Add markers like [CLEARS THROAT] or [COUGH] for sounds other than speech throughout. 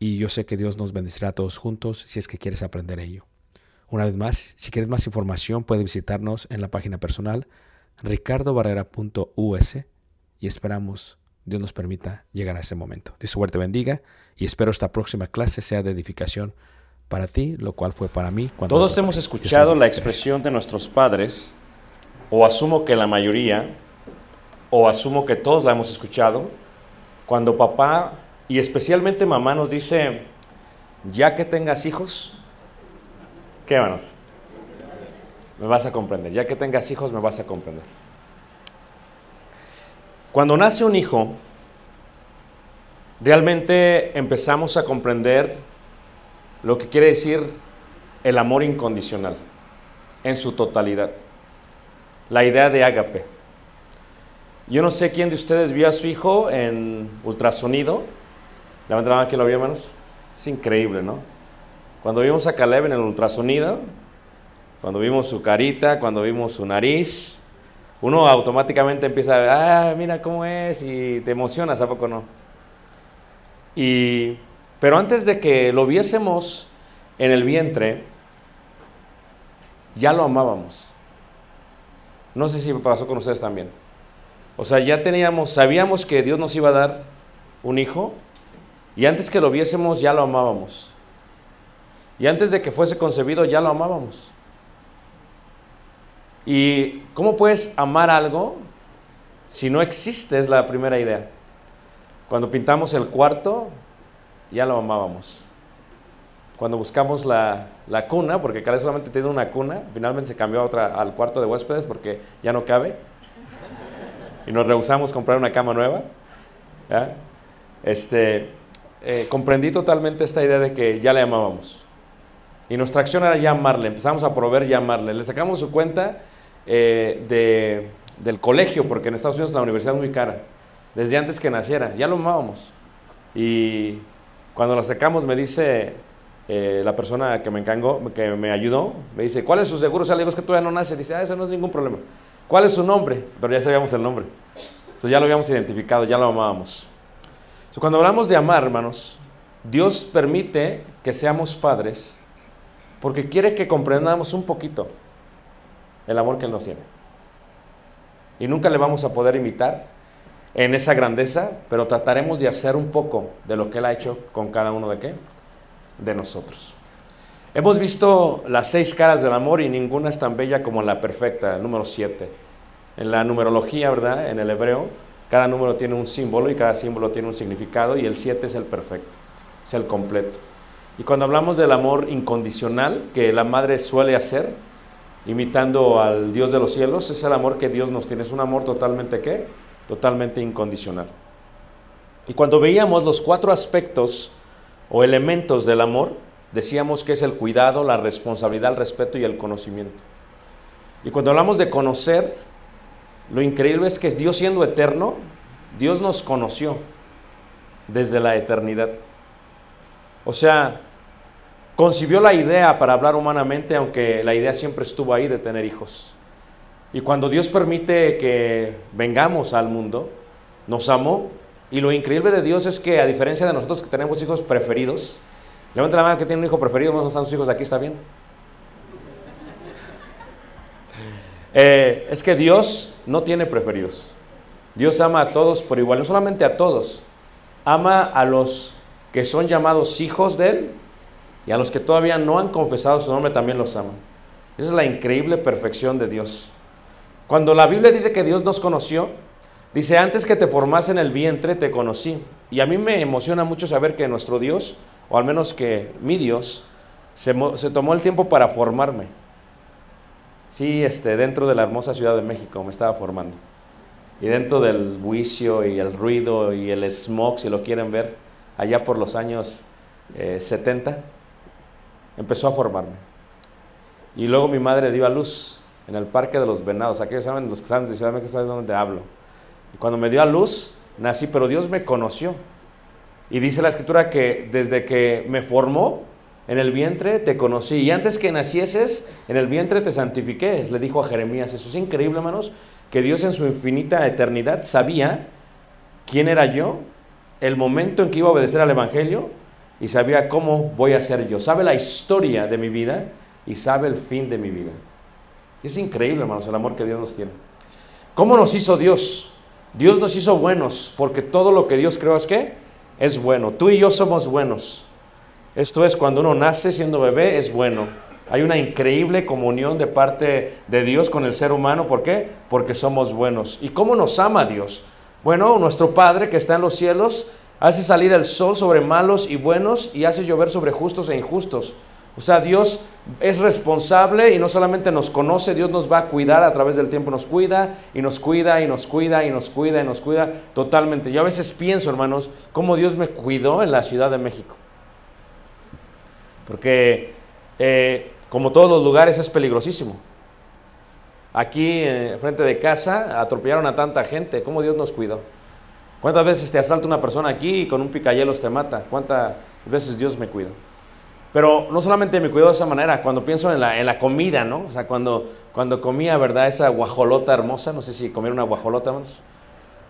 y yo sé que Dios nos bendecirá a todos juntos si es que quieres aprender ello. Una vez más, si quieres más información, puedes visitarnos en la página personal ricardobarrera.us y esperamos Dios nos permita llegar a ese momento. Dios suerte bendiga y espero esta próxima clase sea de edificación para ti, lo cual fue para mí. Cuando Todos hemos escuchado la expresión de nuestros padres, o asumo que la mayoría, o asumo que todos la hemos escuchado, cuando papá y especialmente mamá nos dice, ya que tengas hijos, ¿qué manos? Me vas a comprender, ya que tengas hijos me vas a comprender. Cuando nace un hijo, realmente empezamos a comprender lo que quiere decir el amor incondicional en su totalidad. La idea de ágape. Yo no sé quién de ustedes vio a su hijo en ultrasonido. La mano, ¿quién lo vio, hermanos? Es increíble, ¿no? Cuando vimos a Caleb en el ultrasonido, cuando vimos su carita, cuando vimos su nariz, uno automáticamente empieza a ver, ah, mira cómo es, y te emocionas, ¿a poco no? Y, pero antes de que lo viésemos en el vientre, ya lo amábamos. No sé si pasó con ustedes también. O sea, ya teníamos, sabíamos que Dios nos iba a dar un hijo, Y antes que lo viésemos ya lo amábamos. Y antes de que fuese concebido ya lo amábamos. ¿Y cómo puedes amar algo si no existe? Es la primera idea. Cuando pintamos el cuarto, ya lo amábamos. Cuando buscamos la, la cuna, porque vez solamente tiene una cuna, finalmente se cambió a otra, al cuarto de huéspedes porque ya no cabe. Y nos rehusamos comprar una cama nueva. Este, eh, comprendí totalmente esta idea de que ya le amábamos. Y nuestra acción era llamarle, empezamos a proveer llamarle. Le sacamos su cuenta eh, de, del colegio, porque en Estados Unidos la universidad es muy cara, desde antes que naciera, ya lo amábamos. Y cuando la sacamos me dice eh, la persona que me encangó, que me ayudó, me dice, ¿cuál es su seguro? O sea, le digo, es que todavía no nace. Dice, ah, eso no es ningún problema. ¿Cuál es su nombre? Pero ya sabíamos el nombre. Eso ya lo habíamos identificado, ya lo amábamos. Cuando hablamos de amar, hermanos, Dios permite que seamos padres porque quiere que comprendamos un poquito el amor que Él nos tiene. Y nunca le vamos a poder imitar en esa grandeza, pero trataremos de hacer un poco de lo que Él ha hecho con cada uno de qué? De nosotros. Hemos visto las seis caras del amor y ninguna es tan bella como la perfecta, número siete. En la numerología, ¿verdad? En el hebreo, cada número tiene un símbolo y cada símbolo tiene un significado y el siete es el perfecto, es el completo. Y cuando hablamos del amor incondicional que la madre suele hacer, imitando al Dios de los cielos, es el amor que Dios nos tiene, es un amor totalmente qué? Totalmente incondicional. Y cuando veíamos los cuatro aspectos o elementos del amor, decíamos que es el cuidado, la responsabilidad, el respeto y el conocimiento. Y cuando hablamos de conocer, lo increíble es que Dios siendo eterno, Dios nos conoció desde la eternidad. O sea, concibió la idea para hablar humanamente, aunque la idea siempre estuvo ahí de tener hijos. Y cuando Dios permite que vengamos al mundo, nos amó. Y lo increíble de Dios es que a diferencia de nosotros que tenemos hijos preferidos, levanta la mano que tiene un hijo preferido, no están sus hijos aquí, ¿está bien? Eh, es que Dios no tiene preferidos. Dios ama a todos por igual, no solamente a todos, ama a los que son llamados hijos de Él y a los que todavía no han confesado su nombre también los ama. Esa es la increíble perfección de Dios. Cuando la Biblia dice que Dios nos conoció, dice, antes que te formase en el vientre te conocí. Y a mí me emociona mucho saber que nuestro Dios, o al menos que mi Dios, se, se tomó el tiempo para formarme. Sí, este, dentro de la hermosa Ciudad de México me estaba formando. Y dentro del buicio y el ruido y el smog, si lo quieren ver, allá por los años eh, 70, empezó a formarme. Y luego mi madre dio a luz en el Parque de los Venados. Aquellos saben, los que saben de Ciudad de México saben de dónde hablo. Cuando me dio a luz, nací, pero Dios me conoció. Y dice la escritura que desde que me formó, en el vientre te conocí y antes que nacieses, en el vientre te santifiqué, le dijo a Jeremías. Eso es increíble, hermanos, que Dios en su infinita eternidad sabía quién era yo, el momento en que iba a obedecer al Evangelio y sabía cómo voy a ser yo. Sabe la historia de mi vida y sabe el fin de mi vida. Es increíble, hermanos, el amor que Dios nos tiene. ¿Cómo nos hizo Dios? Dios nos hizo buenos, porque todo lo que Dios creó es que es bueno. Tú y yo somos buenos. Esto es, cuando uno nace siendo bebé, es bueno. Hay una increíble comunión de parte de Dios con el ser humano. ¿Por qué? Porque somos buenos. ¿Y cómo nos ama Dios? Bueno, nuestro Padre que está en los cielos hace salir el sol sobre malos y buenos y hace llover sobre justos e injustos. O sea, Dios es responsable y no solamente nos conoce, Dios nos va a cuidar a través del tiempo, nos cuida y nos cuida y nos cuida y nos cuida y nos cuida totalmente. Yo a veces pienso, hermanos, cómo Dios me cuidó en la Ciudad de México. Porque eh, como todos los lugares es peligrosísimo. Aquí, eh, frente de casa, atropellaron a tanta gente. ¿Cómo Dios nos cuidó? ¿Cuántas veces te asalta una persona aquí y con un picayelos te mata? ¿Cuántas veces Dios me cuidó? Pero no solamente me cuidó de esa manera, cuando pienso en la, en la comida, ¿no? O sea, cuando, cuando comía, ¿verdad? Esa guajolota hermosa, no sé si comieron una guajolota, hermanos.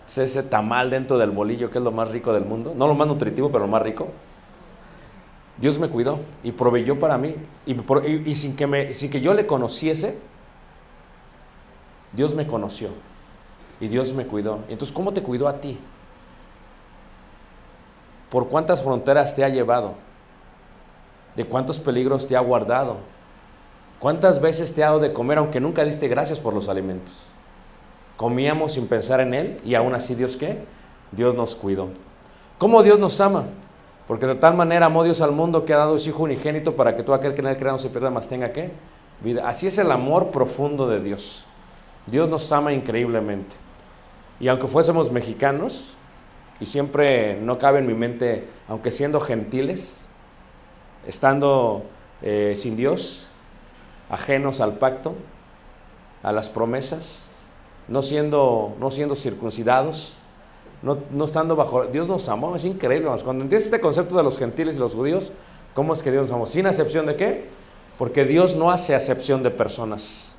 Ese tamal dentro del bolillo, que es lo más rico del mundo. No lo más nutritivo, pero lo más rico. Dios me cuidó y proveyó para mí. Y, sin, que me, sin que yo le conociese, Dios me conoció. Y Dios me cuidó. Entonces, ¿cómo te cuidó a ti? por cuántas fronteras te ha llevado, de cuántos peligros te ha guardado, cuántas veces te ha dado de comer aunque nunca diste gracias por los alimentos. Comíamos sin pensar en Él y aún así Dios qué? Dios nos cuidó. ¿Cómo Dios nos ama? Porque de tal manera amó Dios al mundo que ha dado su Hijo unigénito para que todo aquel que en él crea no se pierda, más tenga qué? Vida. Así es el amor profundo de Dios. Dios nos ama increíblemente. Y aunque fuésemos mexicanos, y siempre no cabe en mi mente, aunque siendo gentiles, estando eh, sin Dios, ajenos al pacto, a las promesas, no siendo, no siendo circuncidados, no, estando bajo... Dios nos amó, es increíble. Cuando entiendes este concepto de los gentiles y los judíos, ¿cómo es que Dios nos amó? ¿Sin acepción de qué? Porque Dios no hace acepción de personas,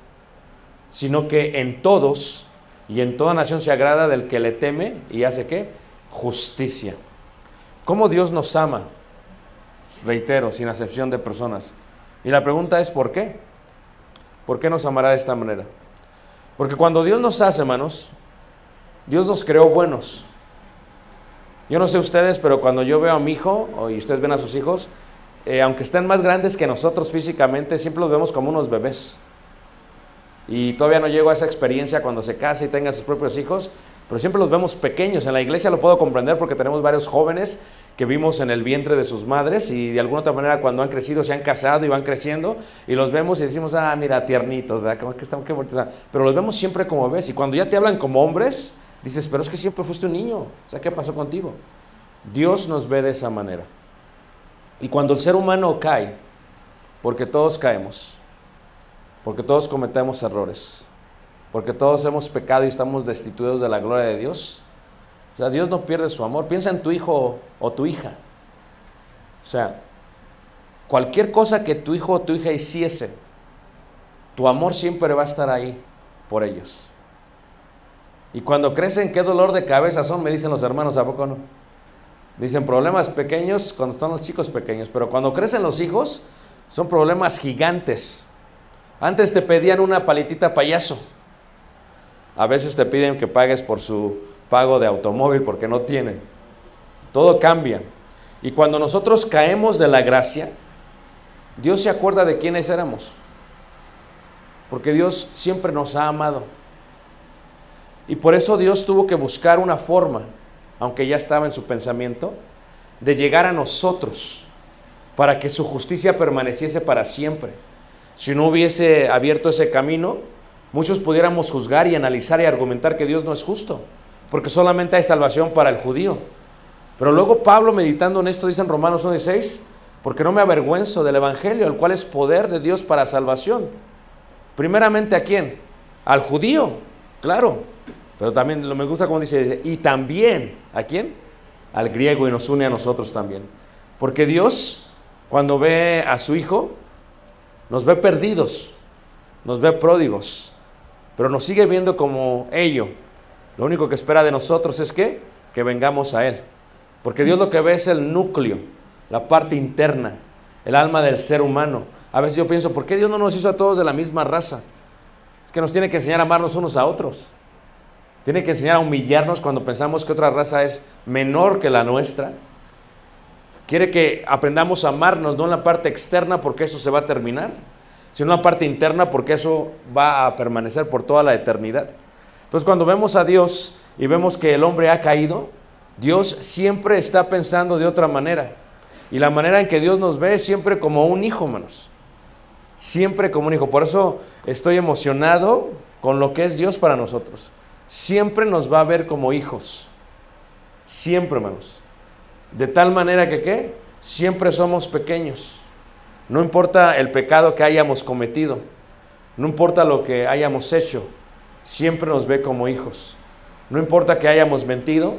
sino que en todos y en toda nación se agrada del que le teme y hace qué? Justicia. ¿Cómo Dios nos ama? Reitero, sin acepción de personas. Y la pregunta es ¿por qué? ¿Por qué nos amará de esta manera? Porque cuando Dios nos hace, hermanos, Dios nos creó buenos. Yo no sé ustedes, pero cuando yo veo a mi hijo, y ustedes ven a sus hijos, eh, aunque estén más grandes que nosotros físicamente, siempre los vemos como unos bebés. Y todavía no llego a esa experiencia cuando se case y tenga sus propios hijos, pero siempre los vemos pequeños. En la iglesia lo puedo comprender porque tenemos varios jóvenes que vimos en el vientre de sus madres y de alguna otra manera cuando han crecido se han casado y van creciendo y los vemos y decimos, ah, mira, tiernitos, ¿verdad? Como que están, qué bonitos están". Pero los vemos siempre como bebés y cuando ya te hablan como hombres, dices, pero es que siempre fuiste un niño. O sea, ¿qué pasó contigo? Dios nos ve de esa manera. Y cuando el ser humano cae, porque todos caemos, porque todos cometemos errores, porque todos hemos pecado y estamos destituidos de la gloria de Dios, o sea, Dios no pierde su amor. Piensa en tu hijo o tu hija. O sea, cualquier cosa que tu hijo o tu hija hiciese, tu amor siempre va a estar ahí por ellos. Y cuando crecen, qué dolor de cabeza son, me dicen los hermanos, ¿a poco no? Dicen problemas pequeños cuando están los chicos pequeños, pero cuando crecen los hijos, son problemas gigantes. Antes te pedían una palitita payaso. A veces te piden que pagues por su pago de automóvil porque no tienen. Todo cambia. Y cuando nosotros caemos de la gracia, Dios se acuerda de quiénes éramos. Porque Dios siempre nos ha amado. Y por eso Dios tuvo que buscar una forma, aunque ya estaba en su pensamiento, de llegar a nosotros para que su justicia permaneciese para siempre. Si no hubiese abierto ese camino, muchos pudiéramos juzgar y analizar y argumentar que Dios no es justo, porque solamente hay salvación para el judío. Pero luego Pablo, meditando en esto, dice en Romanos 1.16, porque no me avergüenzo del Evangelio, el cual es poder de Dios para salvación. Primeramente a quién? Al judío, claro. Pero también lo me gusta como dice, y también a quién? Al griego y nos une a nosotros también. Porque Dios, cuando ve a su Hijo, nos ve perdidos, nos ve pródigos, pero nos sigue viendo como ello. Lo único que espera de nosotros es que, que vengamos a Él. Porque Dios lo que ve es el núcleo, la parte interna, el alma del ser humano. A veces yo pienso, ¿por qué Dios no nos hizo a todos de la misma raza? Es que nos tiene que enseñar a amarnos unos a otros. Tiene que enseñar a humillarnos cuando pensamos que otra raza es menor que la nuestra. Quiere que aprendamos a amarnos, no en la parte externa porque eso se va a terminar, sino en la parte interna porque eso va a permanecer por toda la eternidad. Entonces cuando vemos a Dios y vemos que el hombre ha caído, Dios siempre está pensando de otra manera. Y la manera en que Dios nos ve es siempre como un hijo, hermanos. Siempre como un hijo. Por eso estoy emocionado con lo que es Dios para nosotros. Siempre nos va a ver como hijos. Siempre, hermanos. De tal manera que, ¿qué? Siempre somos pequeños. No importa el pecado que hayamos cometido. No importa lo que hayamos hecho. Siempre nos ve como hijos. No importa que hayamos mentido.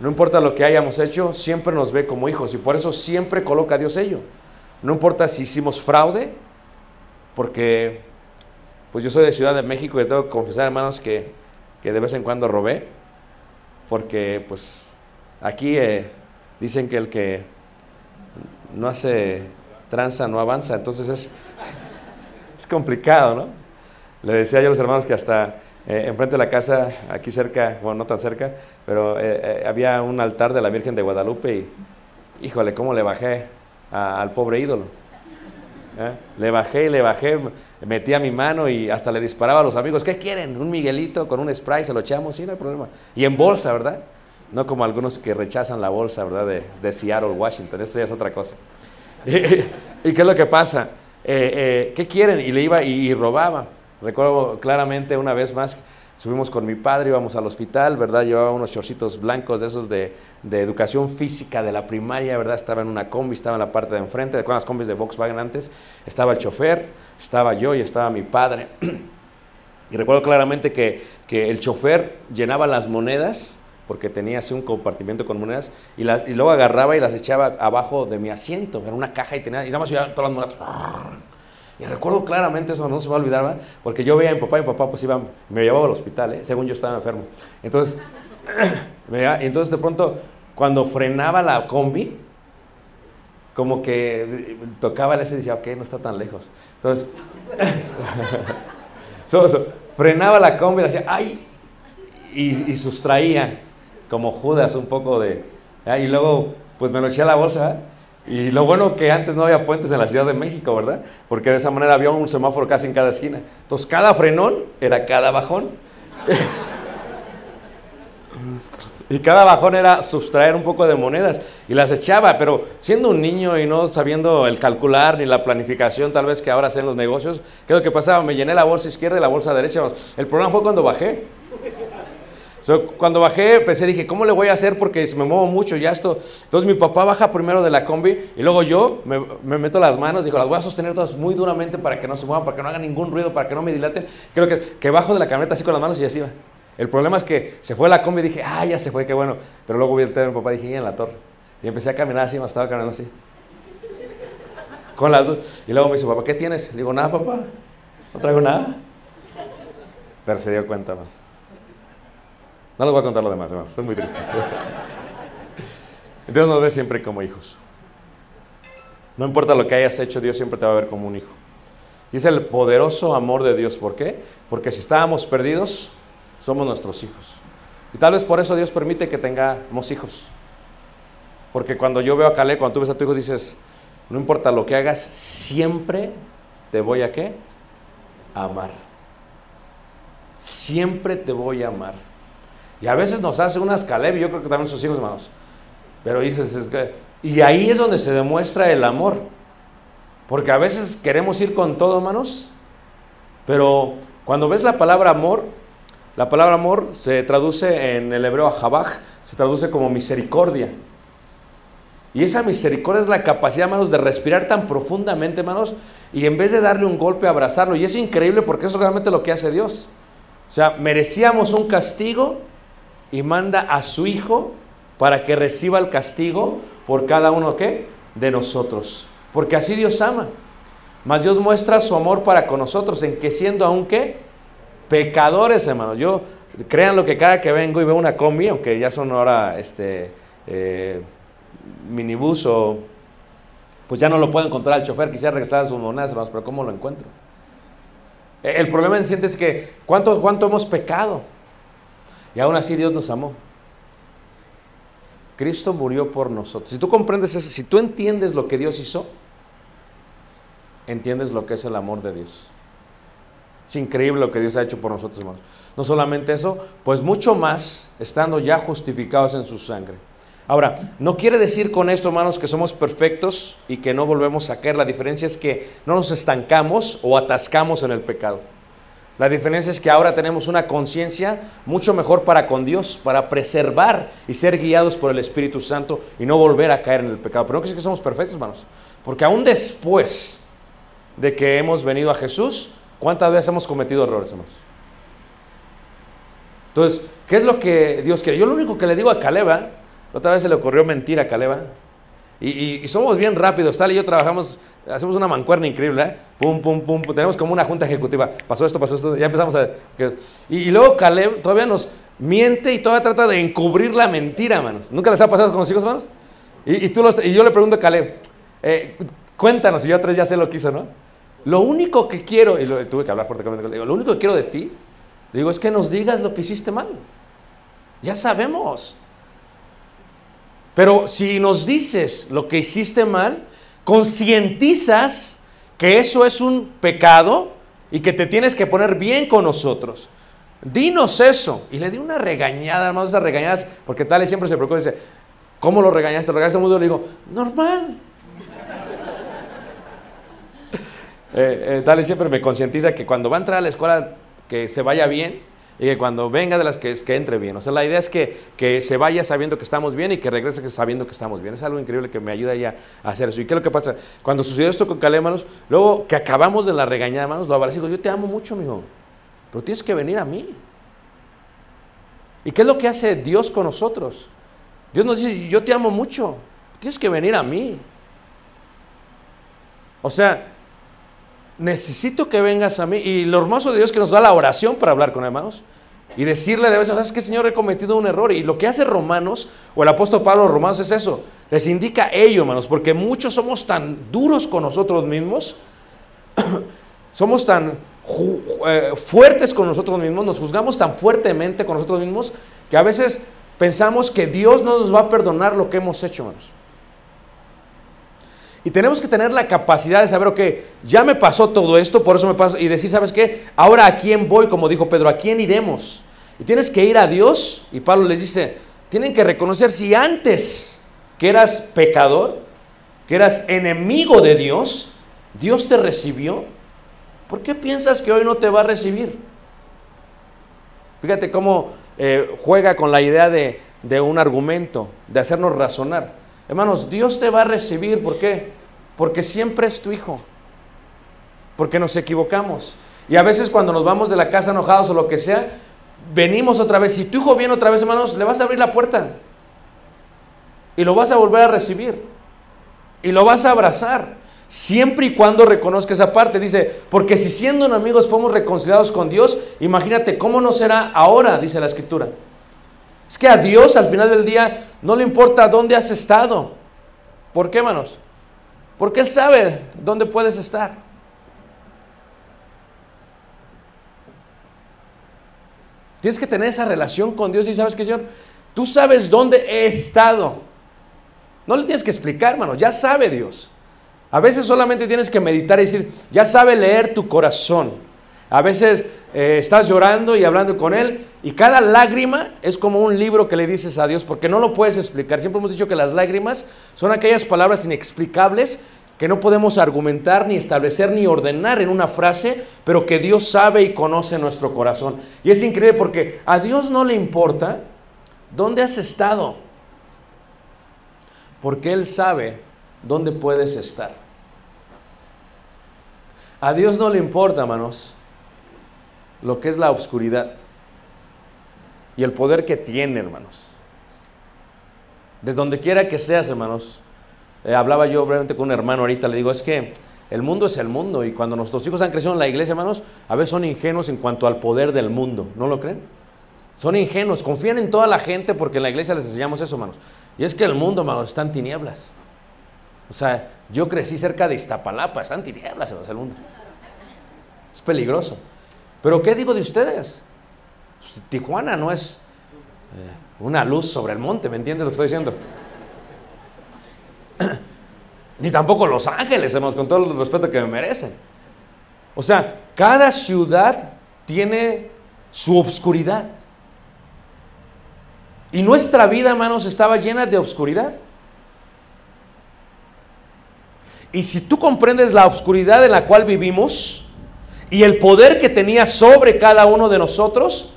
No importa lo que hayamos hecho, siempre nos ve como hijos. Y por eso siempre coloca a Dios ello. No importa si hicimos fraude, porque pues yo soy de Ciudad de México y tengo que confesar, hermanos, que, que de vez en cuando robé, porque pues aquí eh, dicen que el que no hace tranza no avanza, entonces es, es complicado, ¿no? Le decía yo a los hermanos que hasta eh, enfrente de la casa, aquí cerca, bueno, no tan cerca, pero eh, había un altar de la Virgen de Guadalupe y, híjole, cómo le bajé al pobre ídolo. ¿Eh? Le bajé y le bajé, metía mi mano y hasta le disparaba a los amigos. ¿Qué quieren? Un Miguelito con un spray, se lo echamos, sí, no hay problema. Y en bolsa, ¿verdad? No como algunos que rechazan la bolsa, ¿verdad? De, Seattle, Washington, eso ya es otra cosa. [LAUGHS] ¿Y, qué es lo que pasa? Eh, eh, ¿Qué quieren? Y le iba y robaba. Recuerdo claramente una vez más, subimos con mi padre, íbamos al hospital, ¿verdad? Llevaba unos chorcitos blancos de esos de, de educación física de la primaria, ¿verdad? Estaba en una combi, estaba en la parte de enfrente, ¿de las combis de Volkswagen antes? Estaba el chofer, estaba yo y estaba mi padre. [CLEARS THROAT] Y recuerdo claramente que, que el chofer llenaba las monedas, porque tenía así un compartimento con monedas, y, luego agarraba y las echaba abajo de mi asiento, era una caja y tenía, y nada más iba todas las monedas. Y recuerdo claramente eso, no se va a olvidar, ¿verdad? porque yo veía a mi papá y mi papá pues iba, me llevaba al hospital, ¿eh? según yo estaba enfermo. Entonces, [CLEARS THROAT] entonces de pronto, cuando frenaba la combi, como que eh, tocaba el ese y decía, ok, no está tan lejos. Entonces, [LAUGHS] frenaba la combi y decía, ¡ay! Y, sustraía, como Judas, un poco de... Y luego, pues me lo eché a la bolsa. Y lo bueno que antes no había puentes en la Ciudad de México, ¿verdad? Porque de esa manera había un semáforo casi en cada esquina. Entonces, cada frenón era cada bajón. [LAUGHS] Y cada bajón era sustraer un poco de monedas y las echaba, pero siendo un niño y no sabiendo el calcular ni la planificación tal vez que ahora hacen los negocios, ¿qué es lo que pasaba? Me llené la bolsa izquierda y la bolsa derecha. El problema fue cuando bajé. Cuando bajé, pensé, dije, ¿cómo le voy a hacer? Porque me muevo mucho ya esto. Entonces mi papá baja primero de la combi y luego yo me, me meto las manos, digo, las voy a sostener todas muy duramente para que no se muevan, para que no hagan ningún ruido, para que no me dilaten. Creo que, que bajo de la camioneta así con las manos y así va. El problema es que se fue la combi y dije, ah, ya se fue, qué bueno. Pero luego vi el teléfono, mi papá dije, "Y en la torre. Y empecé a caminar así, me estaba caminando así. Con las dos. Y luego me dice, papá, ¿qué tienes? Digo, nada, papá. No traigo nada. Pero se dio cuenta más. No les voy a contar lo demás, hermanos. Soy muy triste. Dios nos ve siempre como hijos. No importa lo que hayas hecho, Dios siempre te va a ver como un hijo. Y es el poderoso amor de Dios. ¿Por qué? Porque si estábamos perdidos, somos nuestros hijos. Y tal vez por eso Dios permite que tengamos hijos. Porque cuando yo veo a Caleb, cuando tú ves a tu hijo, dices, no importa lo que hagas, siempre te voy a qué? A amar. Siempre te voy a amar. Y a veces nos hace unas Caleb, y yo creo que también sus hijos, hermanos. Pero dices, es que- y ahí es donde se demuestra el amor. Porque a veces queremos ir con todo, hermanos. Pero cuando ves la palabra amor, la palabra amor se traduce en el hebreo jabaj, se traduce como misericordia. Y esa misericordia es la capacidad, hermanos, de respirar tan profundamente, hermanos, y en vez de darle un golpe, abrazarlo. Y es increíble porque eso es realmente lo que hace Dios. O sea, merecíamos un castigo y manda a su Hijo para que reciba el castigo por cada uno ¿qué? de nosotros. Porque así Dios ama. Mas Dios muestra su amor para con nosotros en que siendo aún qué? Pecadores, hermanos. Yo, crean lo que cada que vengo y veo una combi, aunque ya son ahora este, eh, minibús o pues ya no lo puedo encontrar el chofer, quisiera regresar a sus monedas, hermanos, pero ¿cómo lo encuentro? El problema en sí es que ¿cuánto, cuánto hemos pecado? Y aún así Dios nos amó. Cristo murió por nosotros. Si tú comprendes eso, si tú entiendes lo que Dios hizo, entiendes lo que es el amor de Dios. Es increíble lo que Dios ha hecho por nosotros, hermanos. No solamente eso, pues mucho más estando ya justificados en su sangre. Ahora, no quiere decir con esto, hermanos, que somos perfectos y que no volvemos a caer. La diferencia es que no nos estancamos o atascamos en el pecado. La diferencia es que ahora tenemos una conciencia mucho mejor para con Dios, para preservar y ser guiados por el Espíritu Santo y no volver a caer en el pecado. Pero no decir que somos perfectos, hermanos. Porque aún después de que hemos venido a Jesús, ¿cuántas veces hemos cometido errores, hermanos? Entonces, ¿qué es lo que Dios quiere? Yo lo único que le digo a Caleba, la otra vez se le ocurrió mentir a Caleba, y, y- y somos bien rápidos, tal y yo trabajamos, hacemos una mancuerna increíble, ¿eh? Pum, pum, pum, pum, tenemos como una junta ejecutiva, pasó esto, pasó esto, ya empezamos a... y, y luego Caleb todavía nos miente y todavía trata de encubrir la mentira, hermanos. ¿Nunca les ha pasado con los hijos, hermanos? Y, tú los- y yo le pregunto a Caleb, eh, cuéntanos, y yo tres ya sé lo que hizo, ¿no? Lo único que quiero, y lo- tuve que hablar fuerte con él, lo único que quiero de ti Le digo, es que nos digas lo que hiciste mal. Ya sabemos. Pero si nos dices lo que hiciste mal, concientizas que eso es un pecado y que te tienes que poner bien con nosotros. Dinos eso. Y le di una regañada, hermanos, esas regañadas, porque tal y siempre se preocupa y dice, ¿cómo lo regañaste? ¿Lo regañaste mucho? Le digo, normal. [LAUGHS] Eh, eh, tal y siempre me concientiza que cuando va a entrar a la escuela, que se vaya bien y que cuando venga de las que, que entre bien. O sea, la idea es que, que se vaya sabiendo que estamos bien y que regrese sabiendo que estamos bien. Es algo increíble que me ayuda ya a hacer eso. ¿Y qué es lo que pasa? Cuando sucedió esto con Caleb, hermanos, luego que acabamos de la regañada, hermanos, lo abrazo y digo, yo te amo mucho, mijo, pero tienes que venir a mí. ¿Y qué es lo que hace Dios con nosotros? Dios nos dice, yo te amo mucho, tienes que venir a mí. O sea, necesito que vengas a mí. Y lo hermoso de Dios que nos da la oración para hablar con hermanos. Y decirle de vez en ¿sabes qué, Señor? He cometido un error. Y lo que hace Romanos, o el apóstol Pablo Romanos es eso. Les indica ello, hermanos, porque muchos somos tan duros con nosotros mismos. [CLEARS THROAT] somos tan eh, fuertes con nosotros mismos, nos juzgamos tan fuertemente con nosotros mismos, que a veces pensamos que Dios no nos va a perdonar lo que hemos hecho, hermanos. Y tenemos que tener la capacidad de saber, ok, ya me pasó todo esto, por eso me pasó, y decir, ¿sabes qué? Ahora a quién voy, como dijo Pedro, ¿a quién iremos? Y tienes que ir a Dios, y Pablo les dice, tienen que reconocer si antes que eras pecador, que eras enemigo de Dios, Dios te recibió, ¿por qué piensas que hoy no te va a recibir? Fíjate cómo eh, juega con la idea de, de un argumento, de hacernos razonar. Hermanos, Dios te va a recibir, ¿por qué? Porque siempre es tu hijo. Porque nos equivocamos. Y a veces cuando nos vamos de la casa enojados o lo que sea, venimos otra vez. Si tu hijo viene otra vez, hermanos, le vas a abrir la puerta. Y lo vas a volver a recibir. Y lo vas a abrazar. Siempre y cuando reconozca esa parte. Dice, porque si siendo enemigos fuimos reconciliados con Dios, imagínate cómo no será ahora, dice la escritura. Es que a Dios al final del día no le importa dónde has estado. ¿Por qué, hermanos? Porque Él sabe dónde puedes estar. Tienes que tener esa relación con Dios y sabes que, Señor, tú sabes dónde he estado. No le tienes que explicar, hermano, ya sabe Dios. A veces solamente tienes que meditar y decir, ya sabe leer tu corazón. A veces eh, estás llorando y hablando con Él y cada lágrima es como un libro que le dices a Dios porque no lo puedes explicar. Siempre hemos dicho que las lágrimas son aquellas palabras inexplicables que no podemos argumentar, ni establecer, ni ordenar en una frase, pero que Dios sabe y conoce nuestro corazón. Y es increíble porque a Dios no le importa dónde has estado, porque Él sabe dónde puedes estar. A Dios no le importa, hermanos, lo que es la oscuridad y el poder que tiene, hermanos. De donde quiera que seas, hermanos. Eh, hablaba yo brevemente con un hermano ahorita, le digo, es que el mundo es el mundo y cuando nuestros hijos han crecido en la iglesia, hermanos, a veces son ingenuos en cuanto al poder del mundo, ¿no lo creen? Son ingenuos, confían en toda la gente porque en la iglesia les enseñamos eso, hermanos. Y es que el mundo, hermanos, está en tinieblas. O sea, yo crecí cerca de Iztapalapa, está en tinieblas, hermanos, el mundo. Es peligroso. Pero ¿qué digo de ustedes? Tijuana no es eh, una luz sobre el monte, ¿me entiendes lo que estoy diciendo? [CLEARS THROAT] Ni tampoco Los Ángeles, hermanos, con todo el respeto que me merecen. O sea, cada ciudad tiene su obscuridad. Y nuestra vida, hermanos, estaba llena de obscuridad. Y si tú comprendes la obscuridad en la cual vivimos y el poder que tenía sobre cada uno de nosotros,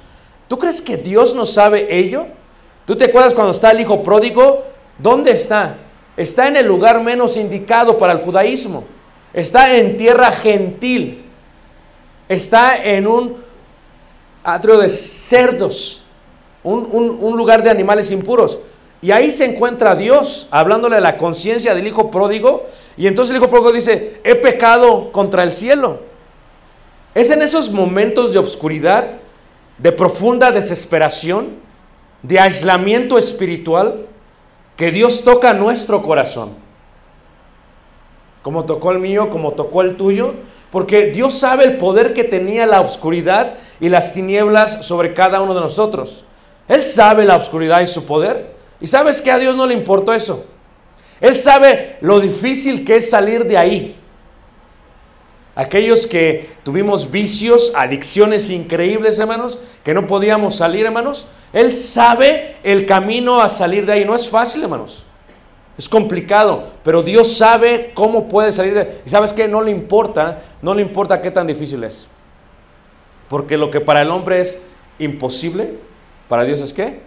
¿Tú crees que Dios no sabe ello? ¿Tú te acuerdas cuando está el hijo pródigo? ¿Dónde está? Está en el lugar menos indicado para el judaísmo. Está en tierra gentil. Está en un atrio de cerdos. Un, un lugar de animales impuros. Y ahí se encuentra Dios hablándole a la conciencia del hijo pródigo. Y entonces el hijo pródigo dice, he pecado contra el cielo. Es en esos momentos de obscuridad de profunda desesperación, de aislamiento espiritual, que Dios toca nuestro corazón. como tocó el mío, como tocó el tuyo, porque Dios sabe el poder que tenía la oscuridad y las tinieblas sobre cada uno de nosotros. Él sabe la oscuridad y su poder. Y sabes que a Dios no le importó eso. Él sabe lo difícil que es salir de ahí. Aquellos que tuvimos vicios, adicciones increíbles, hermanos, que no podíamos salir, hermanos. Él sabe el camino a salir de ahí. No es fácil, hermanos. Es complicado, pero Dios sabe cómo puede salir de ahí. Y sabes que no le importa, no le importa qué tan difícil es. Porque lo que para el hombre es imposible, para Dios es qué?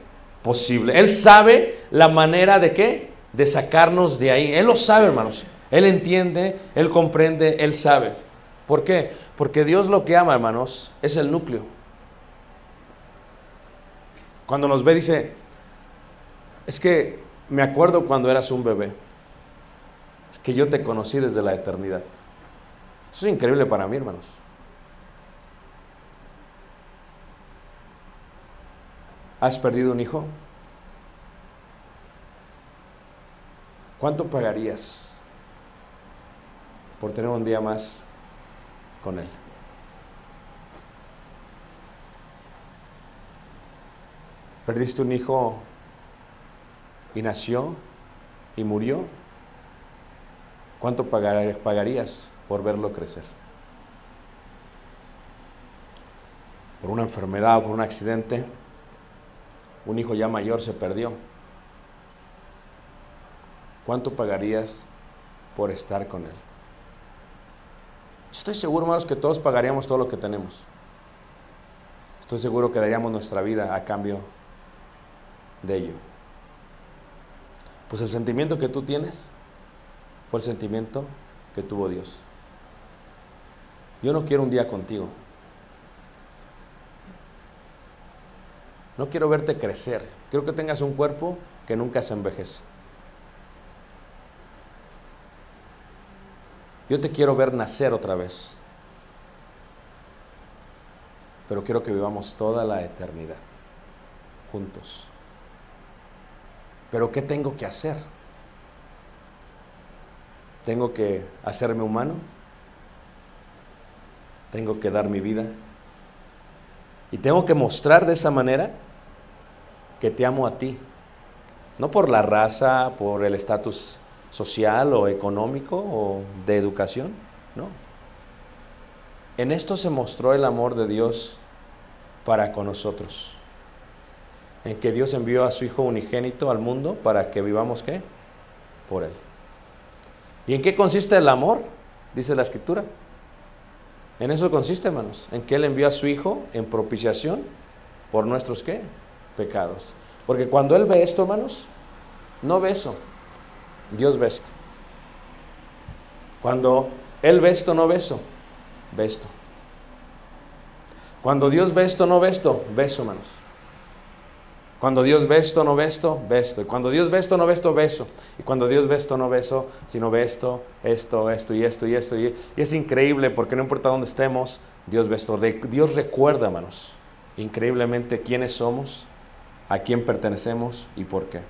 Posible. Él sabe la manera de qué? De sacarnos de ahí. Él lo sabe, hermanos. Él entiende, él comprende, él sabe. ¿Por qué? Porque Dios lo que ama, hermanos, es el núcleo. Cuando nos ve dice, es que me acuerdo cuando eras un bebé. Es que yo te conocí desde la eternidad. Eso es increíble para mí, hermanos. ¿Has perdido un hijo? ¿Cuánto pagarías por tener un día más con él? ¿Perdiste un hijo y nació y murió? ¿Cuánto pagar- pagarías por verlo crecer? Por una enfermedad o por un accidente, un hijo ya mayor se perdió. ¿Cuánto pagarías por estar con él? Estoy seguro, hermanos, que todos pagaríamos todo lo que tenemos. Estoy seguro que daríamos nuestra vida a cambio de ello. Pues el sentimiento que tú tienes fue el sentimiento que tuvo Dios. Yo no quiero un día contigo. No quiero verte crecer. Quiero que tengas un cuerpo que nunca se envejece. Yo te quiero ver nacer otra vez. Pero quiero que vivamos toda la eternidad juntos. Pero ¿qué tengo que hacer? Tengo que hacerme humano. Tengo que dar mi vida. Y tengo que mostrar de esa manera que te amo a ti. No por la raza, por el estatus social o económico o de educación, no. En esto se mostró el amor de Dios para con nosotros. En que Dios envió a su Hijo unigénito al mundo para que vivamos qué? Por Él. ¿Y en qué consiste el amor? Dice la Escritura. En eso consiste, hermanos, en que Él envió a su Hijo en propiciación por nuestros qué? Pecados. Porque cuando Él ve esto, hermanos, no ve eso. Dios ve esto. Cuando Él ve esto, no ve eso. Ve esto. Cuando Dios ve esto, no ve esto. Ve eso, hermanos. Cuando Dios ve esto, no ve esto. Y cuando Dios ve esto, no ve esto, ve eso. Y cuando Dios ve esto, no ve eso, sino ve esto, esto, esto y esto y esto. Y, y es increíble porque no importa dónde estemos, Dios ve esto. Dios recuerda, hermanos, increíblemente quiénes somos, a quién pertenecemos y por qué.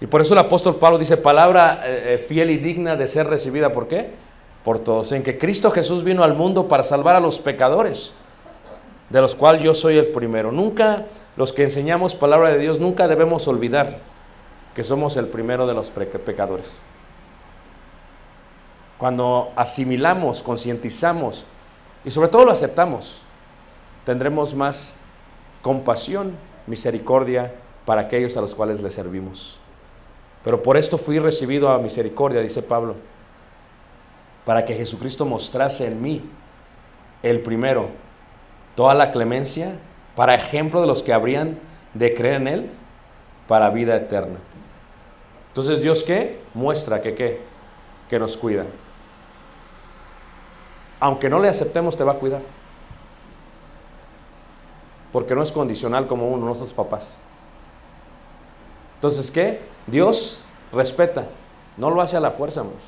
Y por eso el apóstol Pablo dice, palabra eh, eh, fiel y digna de ser recibida. ¿Por qué? Por todos. En que Cristo Jesús vino al mundo para salvar a los pecadores, de los cuales yo soy el primero. Nunca, los que enseñamos palabra de Dios, nunca debemos olvidar que somos el primero de los pecadores. Cuando asimilamos, concientizamos y sobre todo lo aceptamos, tendremos más compasión, misericordia para aquellos a los cuales le servimos. Pero por esto fui recibido a misericordia, dice Pablo, para que Jesucristo mostrase en mí, el primero, toda la clemencia, para ejemplo de los que habrían de creer en Él, para vida eterna. Entonces, ¿Dios qué? Muestra que qué? Que nos cuida. Aunque no le aceptemos, te va a cuidar. Porque no es condicional como uno, nuestros papás. Entonces, ¿qué? Dios respeta, no lo hace a la fuerza, hermanos.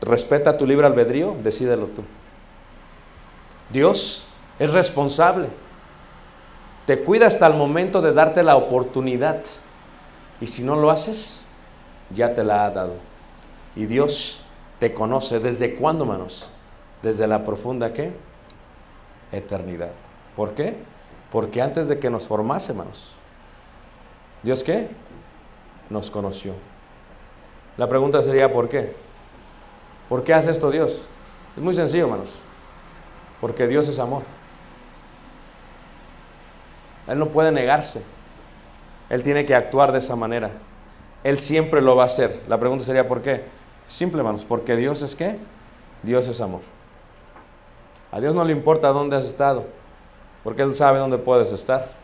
Respeta tu libre albedrío, decídelo tú. Dios es responsable. Te cuida hasta el momento de darte la oportunidad. Y si no lo haces, ya te la ha dado. Y Dios te conoce desde cuándo, hermanos? Desde la profunda qué? Eternidad. ¿Por qué? Porque antes de que nos formase, hermanos, ¿Dios qué? Nos conoció. La pregunta sería, ¿por qué? ¿Por qué hace esto Dios? Es muy sencillo, hermanos. Porque Dios es amor. Él no puede negarse. Él tiene que actuar de esa manera. Él siempre lo va a hacer. La pregunta sería, ¿por qué? Simple, hermanos, porque Dios es qué? Dios es amor. A Dios no le importa dónde has estado, porque Él sabe dónde puedes estar.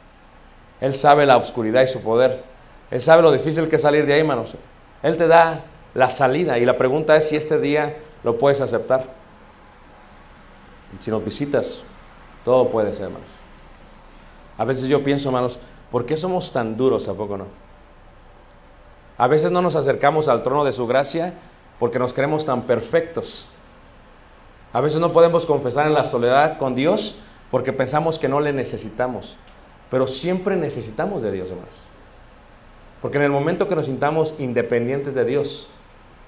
Él sabe la oscuridad y su poder. Él sabe lo difícil que es salir de ahí, hermanos. Él te da la salida y la pregunta es si este día lo puedes aceptar. Si nos visitas, todo puede ser, hermanos. A veces yo pienso, hermanos, ¿por qué somos tan duros? ¿A poco no? A veces no nos acercamos al trono de su gracia porque nos creemos tan perfectos. A veces no podemos confesar en la soledad con Dios porque pensamos que no le necesitamos. Pero siempre necesitamos de Dios, hermanos. Porque en el momento que nos sintamos independientes de Dios,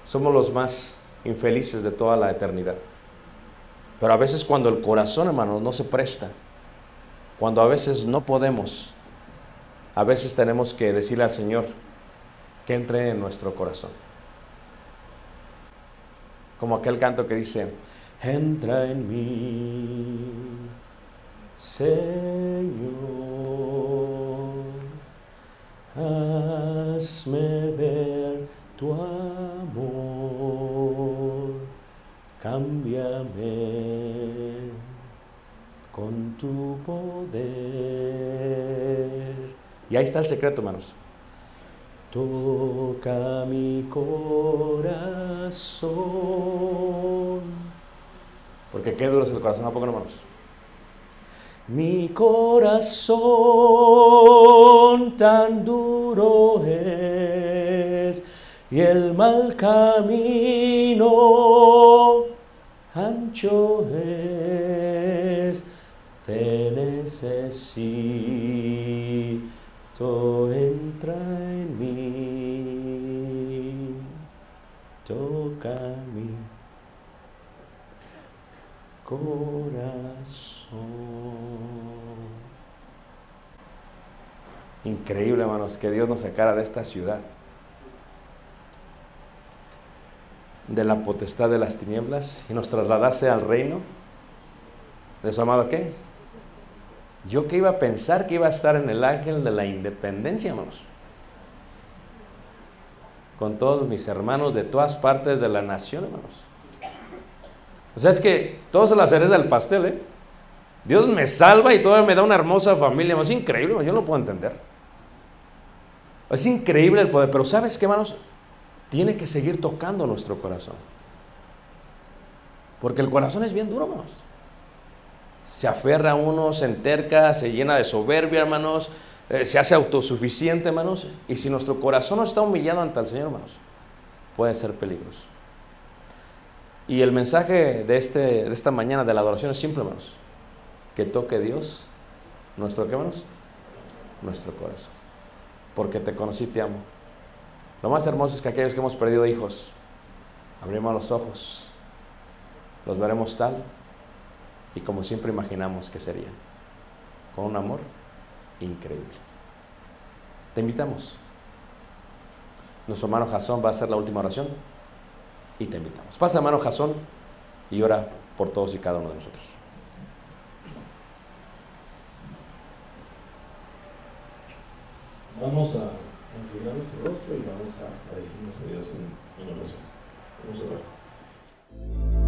somos los más infelices de toda la eternidad. Pero a veces cuando el corazón, hermanos, no se presta, cuando a veces no podemos, a veces tenemos que decirle al Señor que entre en nuestro corazón. Como aquel canto que dice, entra en mí, Señor, hazme ver tu amor, cámbiame con tu poder. Y ahí está el secreto, hermanos. Toca mi corazón. Porque qué duro es el corazón, ¿a poco no, hermanos? Mi corazón tan duro es y el mal camino ancho es. Te necesito, entra en mí, toca mi corazón. Increíble, hermanos, que Dios nos sacara de esta ciudad, de la potestad de las tinieblas y nos trasladase al reino de su amado qué? Yo que iba a pensar que iba a estar en el ángel de la independencia, hermanos. Con todos mis hermanos de todas partes de la nación, hermanos. O sea, es que todos la cereza del pastel, ¿eh? Dios me salva y todavía me da una hermosa familia. Es increíble, yo no puedo entender. Es increíble el poder, pero ¿sabes qué, hermanos? Tiene que seguir tocando nuestro corazón. Porque el corazón es bien duro, hermanos. Se aferra a uno, se enterca, se llena de soberbia, hermanos. eh, se hace autosuficiente, hermanos. Y si nuestro corazón no está humillado ante el Señor, hermanos, puede ser peligroso. Y el mensaje de, este, de esta mañana de la adoración es simple, hermanos. Que toque Dios nuestro, ¿qué? Nuestro corazón. Porque te conocí, te amo. Lo más hermoso es que aquellos que hemos perdido hijos, abrimos los ojos, los veremos tal y como siempre imaginamos que serían, con un amor increíble. Te invitamos. Nuestro hermano Jasón va a hacer la última oración y te invitamos. Pasa, hermano Jasón, y ora por todos y cada uno de nosotros. Vamos a inclinar nuestro rostro y vamos a, dirigirnos a Dios en, en oración. Vamos a orar.